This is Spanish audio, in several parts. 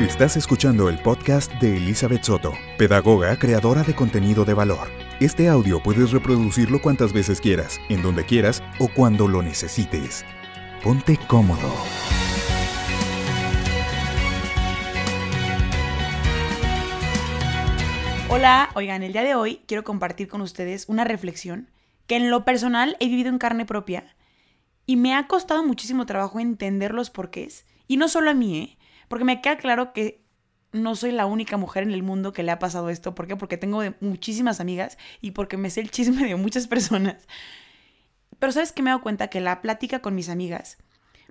Estás escuchando el podcast de Elizabeth Soto, pedagoga creadora de contenido de valor. Este audio puedes reproducirlo cuantas veces quieras, en donde quieras o cuando lo necesites. Ponte cómodo. Hola, oigan, el día de hoy quiero compartir con ustedes una reflexión que en lo personal he vivido en carne propia y me ha costado muchísimo trabajo entender los porqués. Y no solo a mí, ¿eh? Porque me queda claro que no soy la única mujer en el mundo que le ha pasado esto. ¿Por qué? Porque tengo muchísimas amigas y porque me sé el chisme de muchas personas. Pero sabes que me he dado cuenta que la plática con mis amigas,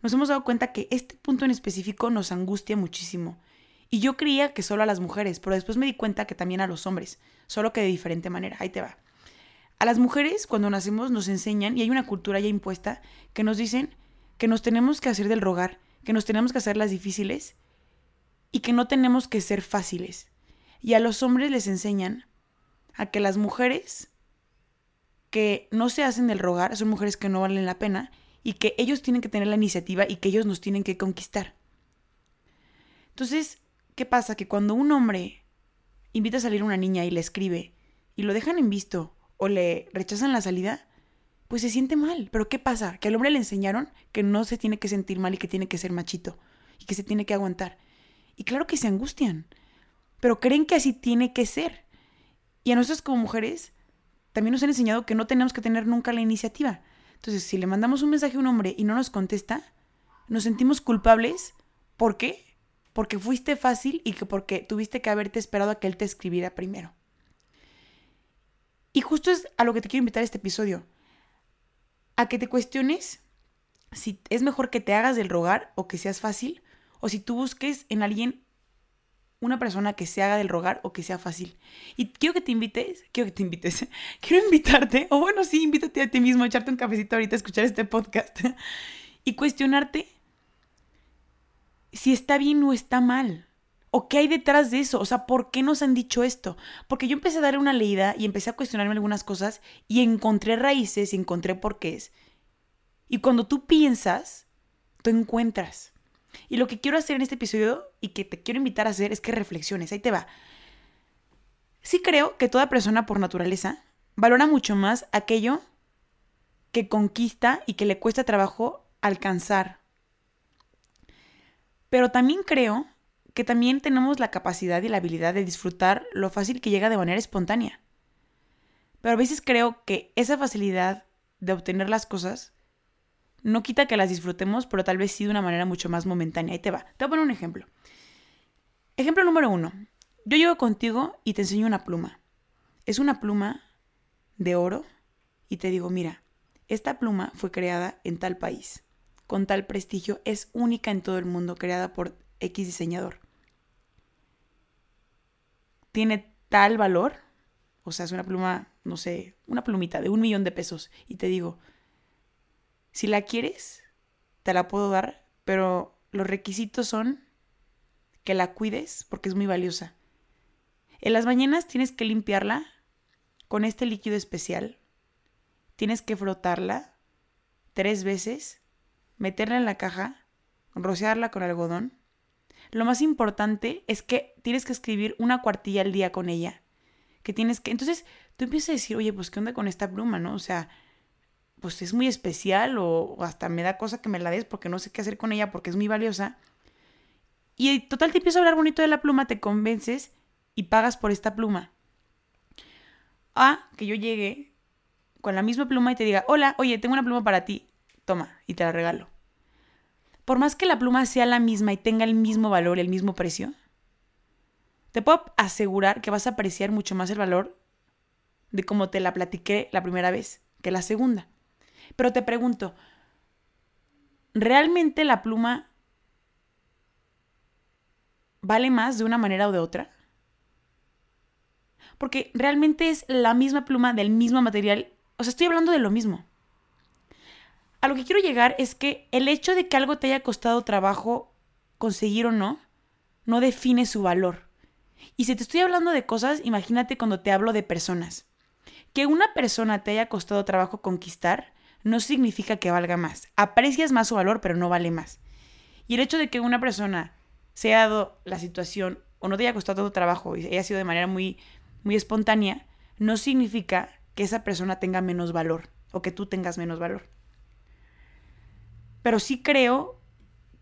nos hemos dado cuenta que este punto en específico nos angustia muchísimo. Y yo creía que solo a las mujeres, pero después me di cuenta que también a los hombres, solo que de diferente manera. Ahí te va. A las mujeres, cuando nacemos, nos enseñan, y hay una cultura ya impuesta, que nos dicen que nos tenemos que hacer del rogar, que nos tenemos que hacer las difíciles y que no tenemos que ser fáciles. Y a los hombres les enseñan a que las mujeres que no se hacen del rogar son mujeres que no valen la pena y que ellos tienen que tener la iniciativa y que ellos nos tienen que conquistar. Entonces, ¿qué pasa? Que cuando un hombre invita a salir a una niña y le escribe y lo dejan en visto o le rechazan la salida, pues se siente mal. Pero ¿qué pasa? Que al hombre le enseñaron que no se tiene que sentir mal y que tiene que ser machito y que se tiene que aguantar. Y claro que se angustian, pero creen que así tiene que ser. Y a nosotros como mujeres también nos han enseñado que no tenemos que tener nunca la iniciativa. Entonces, si le mandamos un mensaje a un hombre y no nos contesta, nos sentimos culpables. ¿Por qué? Porque fuiste fácil y que porque tuviste que haberte esperado a que él te escribiera primero. Y justo es a lo que te quiero invitar este episodio. A que te cuestiones si es mejor que te hagas del rogar o que seas fácil o si tú busques en alguien una persona que se haga del rogar o que sea fácil. Y quiero que te invites, quiero que te invites, quiero invitarte, o bueno, sí, invítate a ti mismo, a echarte un cafecito ahorita a escuchar este podcast y cuestionarte si está bien o está mal. ¿O qué hay detrás de eso? O sea, ¿por qué nos han dicho esto? Porque yo empecé a dar una leída y empecé a cuestionarme algunas cosas y encontré raíces y encontré porqués. Y cuando tú piensas, tú encuentras. Y lo que quiero hacer en este episodio y que te quiero invitar a hacer es que reflexiones. Ahí te va. Sí creo que toda persona por naturaleza valora mucho más aquello que conquista y que le cuesta trabajo alcanzar. Pero también creo que también tenemos la capacidad y la habilidad de disfrutar lo fácil que llega de manera espontánea. Pero a veces creo que esa facilidad de obtener las cosas no quita que las disfrutemos, pero tal vez sí de una manera mucho más momentánea. Ahí te va. Te voy a poner un ejemplo. Ejemplo número uno. Yo llego contigo y te enseño una pluma. Es una pluma de oro y te digo, mira, esta pluma fue creada en tal país, con tal prestigio, es única en todo el mundo, creada por X diseñador. Tiene tal valor, o sea, es una pluma, no sé, una plumita de un millón de pesos, y te digo, si la quieres, te la puedo dar, pero los requisitos son que la cuides porque es muy valiosa. En las mañanas tienes que limpiarla con este líquido especial. Tienes que frotarla tres veces, meterla en la caja, rociarla con algodón. Lo más importante es que tienes que escribir una cuartilla al día con ella. Que tienes que. Entonces tú empiezas a decir, oye, pues qué onda con esta pluma, ¿no? O sea, pues es muy especial o, hasta me da cosa que me la des porque no sé qué hacer con ella porque es muy valiosa. Y total te empiezo a hablar bonito de la pluma, te convences y pagas por esta pluma. A que yo llegue con la misma pluma y te diga, hola, oye, tengo una pluma para ti, toma, y te la regalo. Por más que la pluma sea la misma y tenga el mismo valor, el mismo precio, te puedo asegurar que vas a apreciar mucho más el valor de cómo te la platiqué la primera vez que la segunda. Pero te pregunto, ¿realmente la pluma vale más de una manera o de otra? Porque realmente es la misma pluma del mismo material. O sea, estoy hablando de lo mismo. A lo que quiero llegar es que el hecho de que algo te haya costado trabajo conseguir o no, no define su valor. Y si te estoy hablando de cosas, imagínate cuando te hablo de personas. Que una persona te haya costado trabajo conquistar no significa que valga más. Aprecias más su valor, pero no vale más. Y el hecho de que una persona se haya dado la situación o no te haya costado tanto trabajo y haya sido de manera muy, muy espontánea, no significa que esa persona tenga menos valor o que tú tengas menos valor. Pero sí creo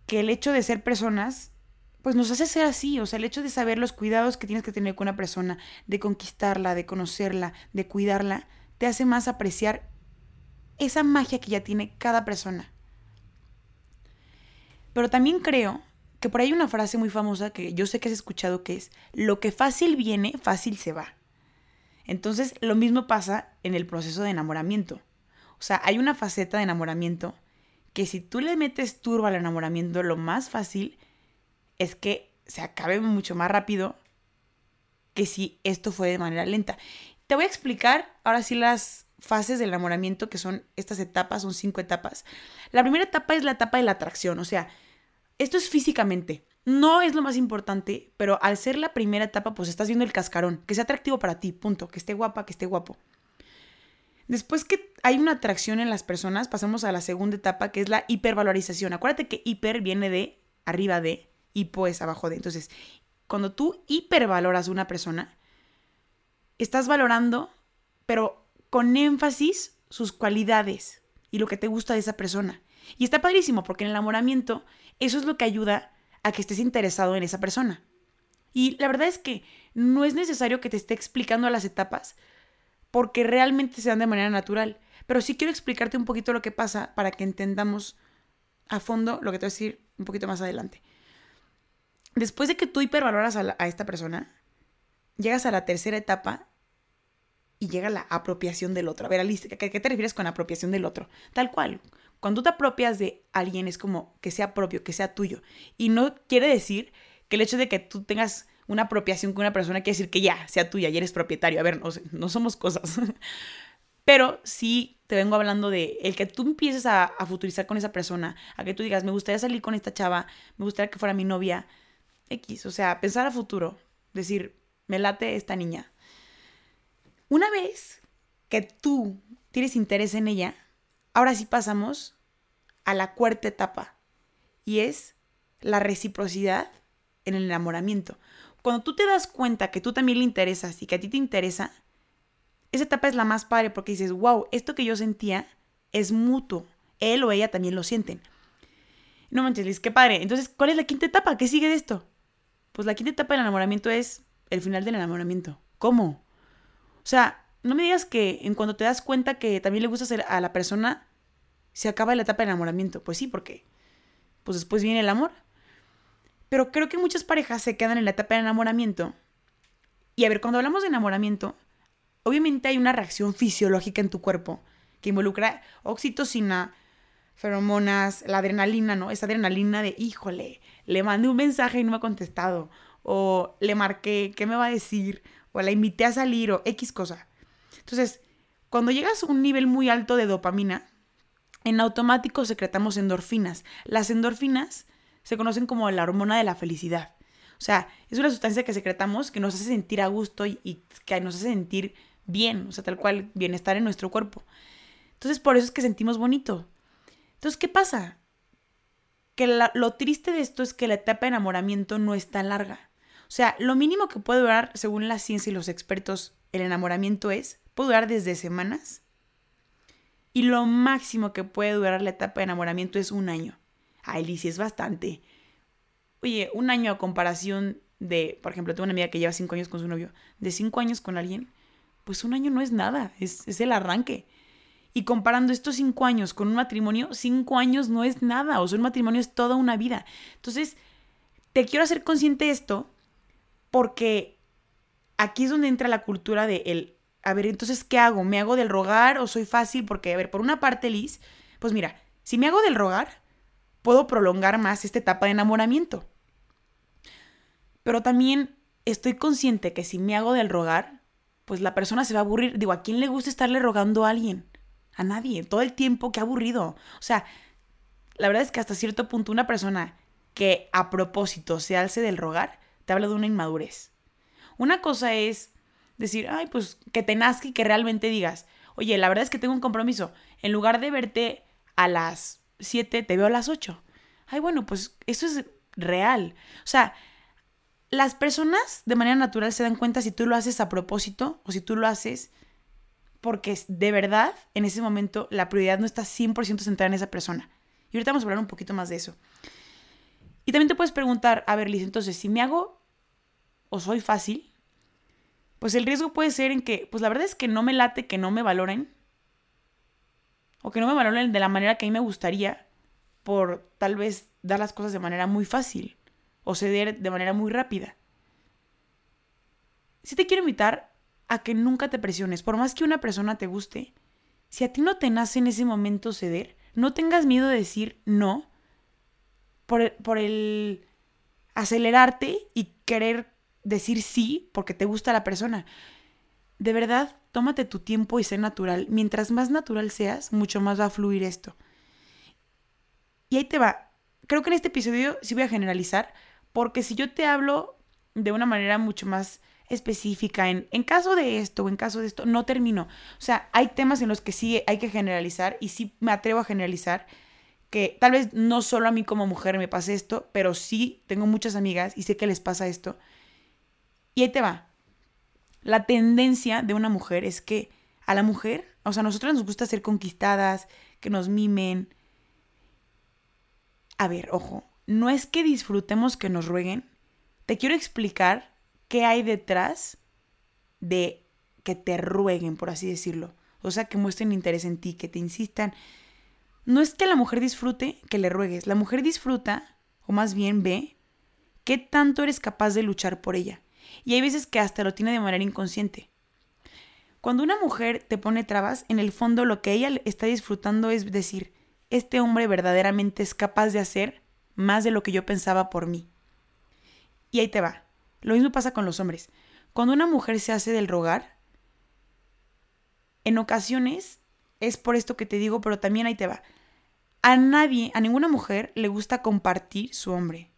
que el hecho de ser personas, pues nos hace ser así, o sea, el hecho de saber los cuidados que tienes que tener con una persona, de conquistarla, de conocerla, de cuidarla, te hace más apreciar esa magia que ya tiene cada persona. Pero también creo que por ahí hay una frase muy famosa que yo sé que has escuchado que es, lo que fácil viene, fácil se va. Entonces, lo mismo pasa en el proceso de enamoramiento. O sea, hay una faceta de enamoramiento que si tú le metes turbo al enamoramiento, lo más fácil es que se acabe mucho más rápido que si esto fue de manera lenta. Te voy a explicar ahora sí las fases del enamoramiento, que son estas etapas, son cinco etapas. La primera etapa es la etapa de la atracción, o sea, esto es físicamente. No es lo más importante, pero al ser la primera etapa, pues estás viendo el cascarón, que sea atractivo para ti, punto, que esté guapa, que esté guapo. Después que hay una atracción en las personas, pasamos a la segunda etapa, que es la hipervalorización. Acuérdate que hiper viene de arriba de, y pues abajo de. Entonces, cuando tú hipervaloras una persona, estás valorando, pero con énfasis, sus cualidades y lo que te gusta de esa persona. Y está padrísimo, porque en el enamoramiento, eso es lo que ayuda a que estés interesado en esa persona. Y la verdad es que no es necesario que te esté explicando las etapas, porque realmente se dan de manera natural. Pero sí quiero explicarte un poquito lo que pasa para que entendamos a fondo lo que te voy a decir un poquito más adelante. Después de que tú hipervaloras a, a esta persona, llegas a la tercera etapa y llega la apropiación del otro. A ver, Alice, ¿qué, ¿qué te refieres con apropiación del otro? Tal cual. Cuando te apropias de alguien es como que sea propio, que sea tuyo. Y no quiere decir que el hecho de que tú tengas una apropiación con una persona quiere decir que ya sea tuya y eres propietario. A ver, no, no somos cosas. Pero sí te vengo hablando de el que tú empieces a, a, futurizar con esa persona, a que tú digas, me gustaría salir con esta chava, me gustaría que fuera mi novia, X, o sea, pensar a futuro, decir, me late esta niña. Una vez que tú tienes interés en ella, ahora sí pasamos a la cuarta etapa y es la reciprocidad en el enamoramiento. Cuando tú te das cuenta que tú también le interesas y que a ti te interesa, esa etapa es la más padre porque dices, wow, esto que yo sentía es mutuo. Él o ella también lo sienten. No manches, Liz, qué padre. Entonces, ¿cuál es la quinta etapa? ¿Qué sigue de esto? Pues la quinta etapa del enamoramiento es el final del enamoramiento. ¿Cómo? O sea, no me digas que en cuando te das cuenta que también le gusta a la persona, se acaba la etapa del enamoramiento. Pues sí, porque pues después viene el amor. Pero creo que muchas parejas se quedan en la etapa de enamoramiento. Y a ver, cuando hablamos de enamoramiento, obviamente hay una reacción fisiológica en tu cuerpo que involucra oxitocina, feromonas, la adrenalina, ¿no? Esa adrenalina de, híjole, le mandé un mensaje y no me ha contestado. O le marqué, ¿qué me va a decir? O la invité a salir o X cosa. Entonces, cuando llegas a un nivel muy alto de dopamina, en automático secretamos endorfinas. Las endorfinas se conocen como la hormona de la felicidad. O sea, es una sustancia que secretamos que nos hace sentir a gusto y, que nos hace sentir bien, o sea, tal cual bienestar en nuestro cuerpo. Entonces, por eso es que sentimos bonito. Entonces, ¿qué pasa? Que lo triste de esto es que la etapa de enamoramiento no es tan larga. O sea, lo mínimo que puede durar, según la ciencia y los expertos, el enamoramiento es, puede durar desde semanas. Y lo máximo que puede durar la etapa de enamoramiento es un año. Ay, Liz, es bastante. Oye, un año a comparación de, por ejemplo, tengo una amiga que lleva cinco años con su novio, de cinco años con alguien, pues un año no es nada, es, es el arranque. Y comparando estos cinco años con un matrimonio, cinco años no es nada, o sea, un matrimonio es toda una vida. Entonces, te quiero hacer consciente de esto porque aquí es donde entra la cultura de el, a ver, entonces, ¿qué hago? ¿Me hago del rogar o soy fácil? Porque, a ver, por una parte, Liz, pues mira, si me hago del rogar, puedo prolongar más esta etapa de enamoramiento. Pero también estoy consciente que si me hago del rogar, pues la persona se va a aburrir. Digo, ¿a quién le gusta estarle rogando a alguien? A nadie. Todo el tiempo, qué aburrido. O sea, la verdad es que hasta cierto punto una persona que a propósito se alce del rogar, te habla de una inmadurez. Una cosa es decir, ay, pues que te nazca y que realmente digas, oye, la verdad es que tengo un compromiso. En lugar de verte a las 7 te veo a las 8. Ay, bueno, pues eso es real. O sea, las personas de manera natural se dan cuenta si tú lo haces a propósito o si tú lo haces porque de verdad en ese momento la prioridad no está 100% centrada en esa persona. Y ahorita vamos a hablar un poquito más de eso. Y también te puedes preguntar, a ver, Liz, entonces, si me hago o soy fácil, pues el riesgo puede ser en que, pues la verdad es que no me late que no me valoren, o que no me valoren de la manera que a mí me gustaría, por tal vez dar las cosas de manera muy fácil, o ceder de manera muy rápida. Si te quiero invitar a que nunca te presiones, por más que una persona te guste, si a ti no te nace en ese momento ceder, no tengas miedo de decir no por el, acelerarte y querer decir sí porque te gusta la persona. De verdad, tómate tu tiempo y sé natural. Mientras más natural seas, mucho más va a fluir esto. Y ahí te va. Creo que en este episodio sí voy a generalizar, porque si yo te hablo de una manera mucho más específica en, en caso de esto o en caso de esto, no termino. O sea, hay temas en los que sí hay que generalizar y sí me atrevo a generalizar que tal vez no solo a mí como mujer me pase esto, pero sí tengo muchas amigas y sé que les pasa esto. Y ahí te va. La tendencia de una mujer es que a la mujer, o sea, a nosotros nos gusta ser conquistadas, que nos mimen. A ver, ojo, no es que disfrutemos que nos rueguen. Te quiero explicar qué hay detrás de que te rueguen, por así decirlo. O sea, que muestren interés en ti, que te insistan. No es que la mujer disfrute que le ruegues, la mujer disfruta, o más bien ve, qué tanto eres capaz de luchar por ella. Y hay veces que hasta lo tiene de manera inconsciente. Cuando una mujer te pone trabas, en el fondo lo que ella está disfrutando es decir, este hombre verdaderamente es capaz de hacer más de lo que yo pensaba por mí. Y ahí te va. Lo mismo pasa con los hombres. Cuando una mujer se hace del rogar, en ocasiones es por esto que te digo, pero también ahí te va. A nadie, a ninguna mujer le gusta compartir su hombre.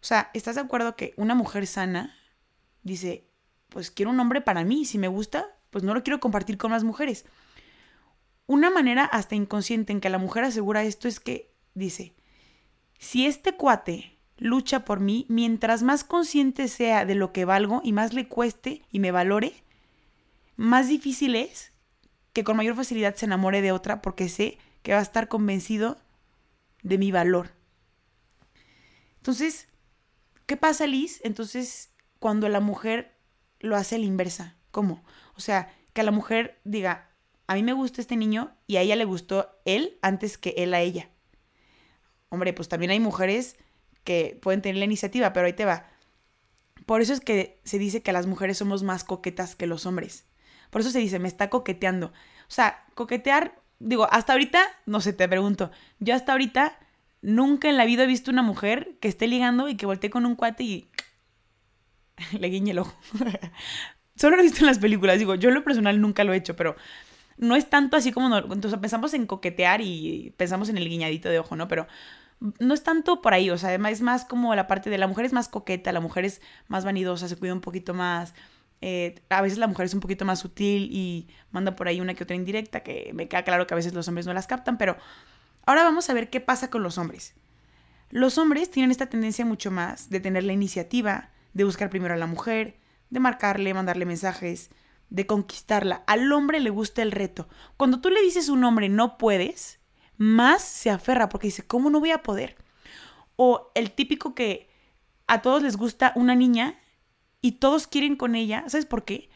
O sea, ¿estás de acuerdo que una mujer sana dice, pues quiero un hombre para mí, si me gusta, pues no lo quiero compartir con las mujeres? Una manera hasta inconsciente en que la mujer asegura esto es que dice, si este cuate lucha por mí, mientras más consciente sea de lo que valgo y más le cueste y me valore, más difícil es que con mayor facilidad se enamore de otra porque sé que va a estar convencido de mi valor. Entonces, ¿qué pasa, Liz? Entonces, cuando la mujer lo hace a la inversa, ¿cómo? O sea, que la mujer diga, a mí me gusta este niño y a ella le gustó él antes que él a ella. Hombre, pues también hay mujeres que pueden tener la iniciativa, pero ahí te va. Por eso es que se dice que las mujeres somos más coquetas que los hombres. Por eso se dice, me está coqueteando. O sea, coquetear, digo, hasta ahorita, no sé, te pregunto, yo hasta ahorita nunca en la vida he visto una mujer que esté ligando y que voltee con un cuate y le guiñe el ojo. Solo lo he visto en las películas, digo, yo en lo personal nunca lo he hecho, pero no es tanto así como, no, entonces pensamos en coquetear y pensamos en el guiñadito de ojo, ¿no? Pero no es tanto por ahí, o sea, es más como la parte de la mujer es más coqueta, la mujer es más vanidosa, se cuida un poquito más. Eh, a veces la mujer es un poquito más sutil y manda por ahí una que otra indirecta, que me queda claro que a veces los hombres no las captan, pero ahora vamos a ver qué pasa con los hombres. Los hombres tienen esta tendencia mucho más de tener la iniciativa, de buscar primero a la mujer, de marcarle, mandarle mensajes, de conquistarla. Al hombre le gusta el reto. Cuando tú le dices a un hombre no puedes, más se aferra porque dice, ¿cómo no voy a poder? O el típico que a todos les gusta una niña y todos quieren con ella, ¿sabes por qué?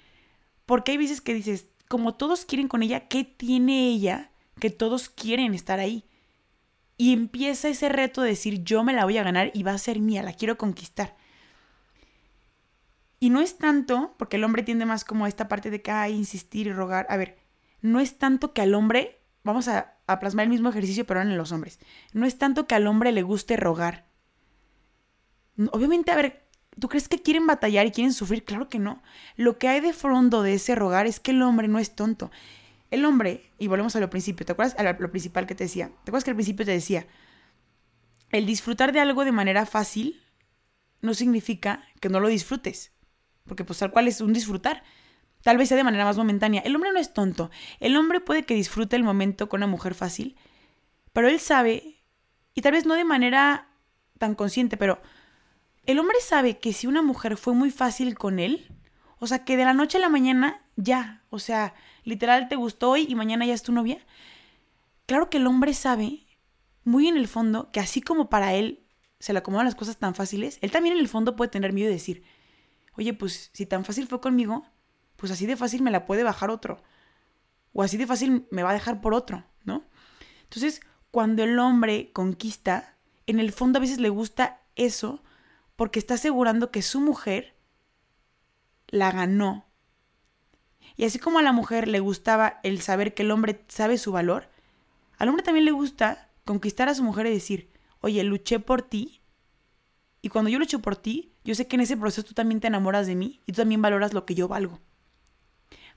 Porque hay veces que dices, como todos quieren con ella, ¿qué tiene ella que todos quieren estar ahí? Y empieza ese reto de decir, yo me la voy a ganar y va a ser mía, la quiero conquistar. Y no es tanto, porque el hombre tiende más como a esta parte de que, hay insistir y rogar. A ver, no es tanto que al hombre vamos a, plasmar el mismo ejercicio, pero en los hombres. No es tanto que al hombre le guste rogar. Obviamente, a ver, ¿tú crees que quieren batallar y quieren sufrir? Claro que no. Lo que hay de fondo de ese rogar es que el hombre no es tonto. El hombre, y volvemos a lo principio, ¿te acuerdas? A lo principal que te decía. ¿Te acuerdas que al principio te decía? El disfrutar de algo de manera fácil no significa que no lo disfrutes. Porque pues tal cual es un disfrutar. Tal vez sea de manera más momentánea. El hombre no es tonto. El hombre puede que disfrute el momento con una mujer fácil, pero él sabe, y tal vez no de manera tan consciente, pero el hombre sabe que si una mujer fue muy fácil con él, o sea, que de la noche a la mañana ya, o sea, literal te gustó hoy y mañana ya es tu novia. Claro que el hombre sabe, muy en el fondo, que así como para él se le acomodan las cosas tan fáciles, él también en el fondo puede tener miedo de decir, oye, pues si tan fácil fue conmigo, pues así de fácil me la puede bajar otro. O así de fácil me va a dejar por otro, ¿no? Entonces, cuando el hombre conquista, en el fondo a veces le gusta eso porque está asegurando que su mujer la ganó. Y así como a la mujer le gustaba el saber que el hombre sabe su valor, al hombre también le gusta conquistar a su mujer y decir, oye, luché por ti. Y cuando yo lucho por ti, yo sé que en ese proceso tú también te enamoras de mí y tú también valoras lo que yo valgo.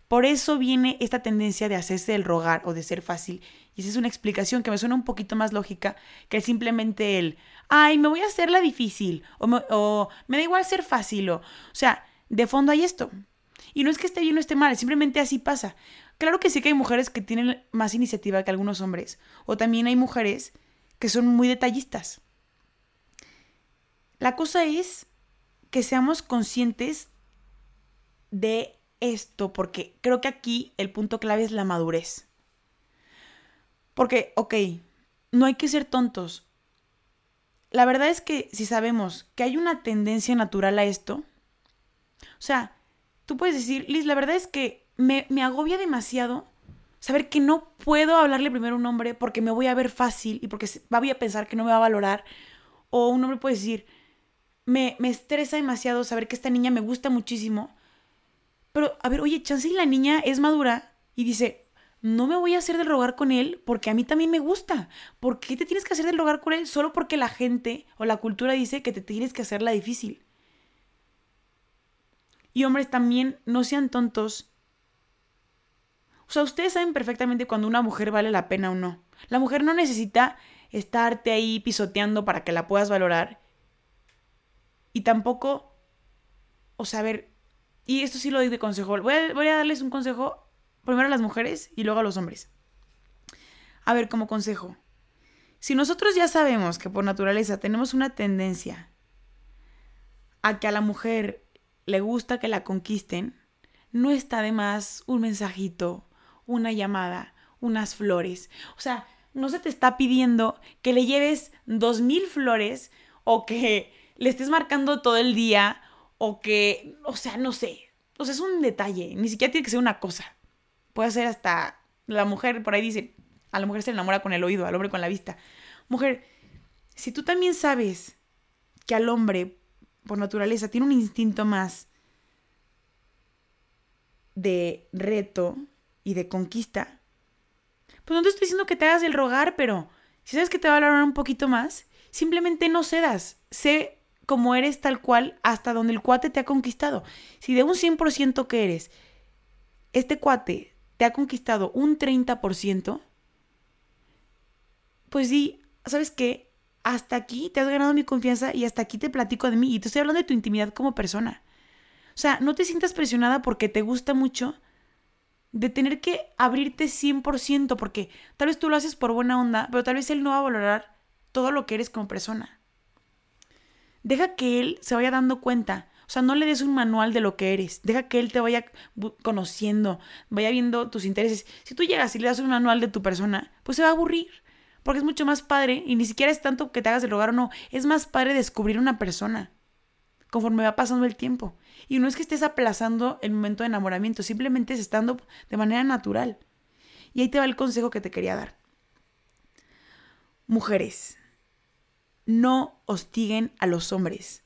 Por eso viene esta tendencia de hacerse el rogar o de ser fácil. Y esa es una explicación que me suena un poquito más lógica que simplemente el, ay, me voy a hacer la difícil o me, o me da igual ser fácil. O, o sea, de fondo hay esto. Y no es que esté bien o esté mal, simplemente así pasa. Claro que sí que hay mujeres que tienen más iniciativa que algunos hombres. O también hay mujeres que son muy detallistas. La cosa es que seamos conscientes de esto, porque creo que aquí el punto clave es la madurez. Porque, ok, no hay que ser tontos. La verdad es que si sabemos que hay una tendencia natural a esto, o sea, tú puedes decir, Liz, la verdad es que me, me agobia demasiado saber que no puedo hablarle primero a un hombre porque me voy a ver fácil y porque voy a pensar que no me va a valorar. O un hombre puede decir, me, me estresa demasiado saber que esta niña me gusta muchísimo pero, a ver, oye, chance la niña es madura y dice, no me voy a hacer del rogar con él porque a mí también me gusta. ¿Por qué te tienes que hacer del rogar con él solo porque la gente o la cultura dice que te tienes que hacer la difícil? Y hombres, también no sean tontos. O sea, ustedes saben perfectamente cuando una mujer vale la pena o no. La mujer no necesita estarte ahí pisoteando para que la puedas valorar. Y tampoco, o sea, a ver, y esto sí lo doy de consejo. Voy a, darles un consejo primero a las mujeres y luego a los hombres. A ver, como consejo. Si nosotros ya sabemos que por naturaleza tenemos una tendencia a que a la mujer le gusta que la conquisten, no está de más un mensajito, una llamada, unas flores. O sea, no se te está pidiendo que le lleves dos mil flores o que le estés marcando todo el día o que, o sea, no sé. O sea, es un detalle, ni siquiera tiene que ser una cosa. Puede ser hasta la mujer, por ahí dice, a la mujer se enamora con el oído, al hombre con la vista. Mujer, si tú también sabes que al hombre, por naturaleza, tiene un instinto más de reto y de conquista, pues no te estoy diciendo que te hagas el rogar, pero si sabes que te va a valorar un poquito más, simplemente no cedas. Sé como eres tal cual hasta donde el cuate te ha conquistado. Si de un 100% que eres, este cuate te ha conquistado un 30%, pues sí, ¿sabes qué? Hasta aquí te has ganado mi confianza y hasta aquí te platico de mí y te estoy hablando de tu intimidad como persona. O sea, no te sientas presionada porque te gusta mucho de tener que abrirte 100% porque tal vez tú lo haces por buena onda, pero tal vez él no va a valorar todo lo que eres como persona. Deja que él se vaya dando cuenta. O sea, no le des un manual de lo que eres. Deja que él te vaya conociendo, vaya viendo tus intereses. Si tú llegas y le das un manual de tu persona, pues se va a aburrir. Porque es mucho más padre, y ni siquiera es tanto que te hagas el rogar o no, es más padre descubrir una persona conforme va pasando el tiempo. Y no es que estés aplazando el momento de enamoramiento, simplemente es estando de manera natural. Y ahí te va el consejo que te quería dar. Mujeres, no hostiguen a los hombres.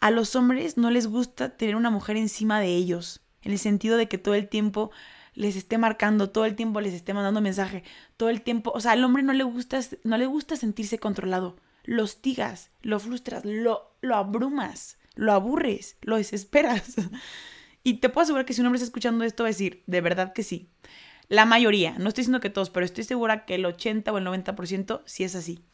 A los hombres no les gusta tener una mujer encima de ellos, en el sentido de que todo el tiempo les esté marcando, todo el tiempo les esté mandando mensaje, todo el tiempo, o sea, al hombre no le gusta, no le gusta sentirse controlado. Lo hostigas, lo frustras, lo, lo abrumas, lo aburres, lo desesperas. Y te puedo asegurar que si un hombre está escuchando esto va a decir, de verdad que sí. La mayoría, no estoy diciendo que todos, pero estoy segura que el 80 o el 90% sí es así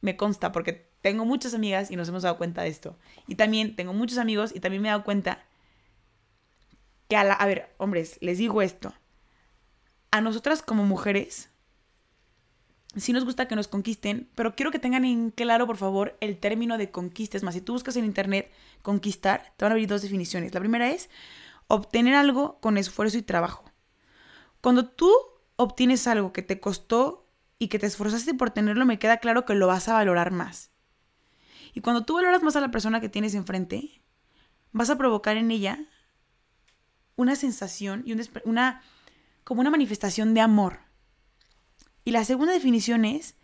me consta porque tengo muchas amigas y nos hemos dado cuenta de esto. Y también tengo muchos amigos y también me he dado cuenta que a la... A ver, hombres, les digo esto. A nosotras como mujeres sí nos gusta que nos conquisten, pero quiero que tengan en claro, por favor, el término de conquista. Es más, si tú buscas en internet conquistar, te van a abrir dos definiciones. La primera es obtener algo con esfuerzo y trabajo. Cuando tú obtienes algo que te costó y que te esforzaste por tenerlo, me queda claro que lo vas a valorar más. Y cuando tú valoras más a la persona que tienes enfrente, vas a provocar en ella una sensación y una como una manifestación de amor. Y la segunda definición es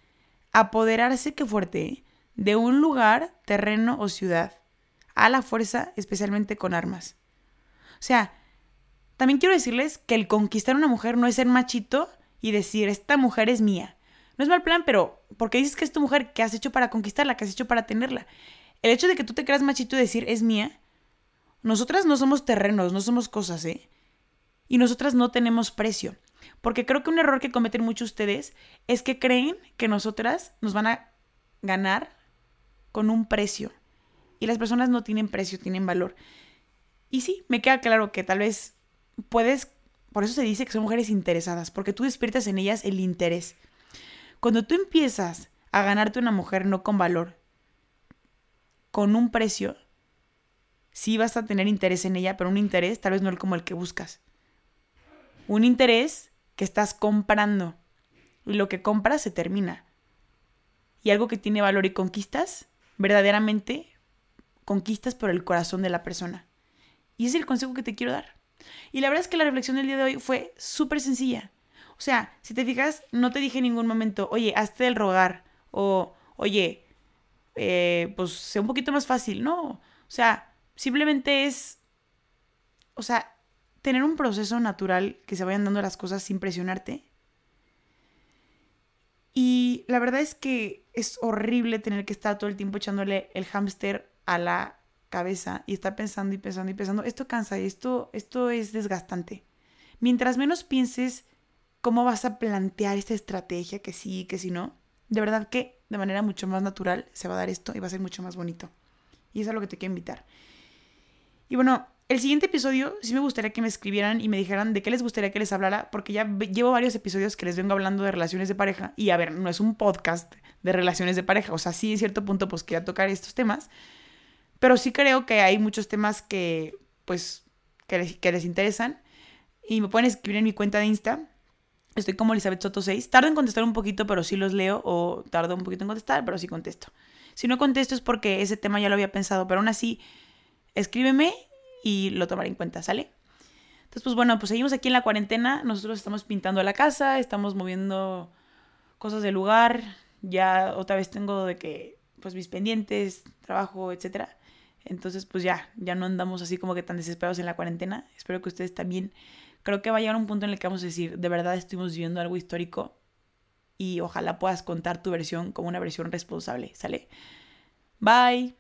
apoderarse, que fuerte, de un lugar, terreno o ciudad, a la fuerza, especialmente con armas. O sea, también quiero decirles que el conquistar a una mujer no es ser machito y decir, esta mujer es mía. No es mal plan, pero porque dices que es tu mujer, ¿qué has hecho para conquistarla? ¿Qué has hecho para tenerla? El hecho de que tú te creas machito y decir, es mía, nosotras no somos terrenos, no somos cosas, ¿eh? Y nosotras no tenemos precio. Porque creo que un error que cometen muchos ustedes es que creen que nosotras nos van a ganar con un precio. Y las personas no tienen precio, tienen valor. Y sí, me queda claro que tal vez puedes, por eso se dice que son mujeres interesadas, porque tú despiertas en ellas el interés. Cuando tú empiezas a ganarte una mujer no con valor, con un precio, sí vas a tener interés en ella, pero un interés tal vez no como el que buscas. Un interés que estás comprando. Y lo que compras se termina. Y algo que tiene valor y conquistas, verdaderamente conquistas por el corazón de la persona. Y ese es el consejo que te quiero dar. Y la verdad es que la reflexión del día de hoy fue súper sencilla. O sea, si te fijas, no te dije en ningún momento, oye, hazte el rogar. O, oye, eh, pues sea un poquito más fácil. No. O sea, simplemente es. O sea, tener un proceso natural que se vayan dando las cosas sin presionarte. Y la verdad es que es horrible tener que estar todo el tiempo echándole el hámster a la cabeza y está pensando y pensando y pensando, esto cansa y esto, esto es desgastante. Mientras menos pienses cómo vas a plantear esta estrategia, que sí, que si no, de verdad que de manera mucho más natural se va a dar esto y va a ser mucho más bonito. Y eso es a lo que te quiero invitar. Y bueno, el siguiente episodio sí me gustaría que me escribieran y me dijeran de qué les gustaría que les hablara, porque ya llevo varios episodios que les vengo hablando de relaciones de pareja. Y a ver, no es un podcast de relaciones de pareja, o sea, sí, en cierto punto, pues quería tocar estos temas, pero sí creo que hay muchos temas que, pues, que les, interesan. Y me pueden escribir en mi cuenta de Insta. Estoy como Elizabeth Soto 6. Tardo en contestar un poquito, pero sí los leo. O tardo un poquito en contestar, pero sí contesto. Si no contesto es porque ese tema ya lo había pensado. Pero aún así, escríbeme y lo tomaré en cuenta, ¿sale? Entonces, pues bueno, pues seguimos aquí en la cuarentena. Nosotros estamos pintando la casa, estamos moviendo cosas del lugar. Ya otra vez tengo de que, pues mis pendientes, trabajo, etcétera. Entonces, pues ya, ya no andamos así como que tan desesperados en la cuarentena. Espero que ustedes también. Creo que va a llegar un punto en el que vamos a decir, de verdad estuvimos viviendo algo histórico y ojalá puedas contar tu versión como una versión responsable, ¿sale? Bye.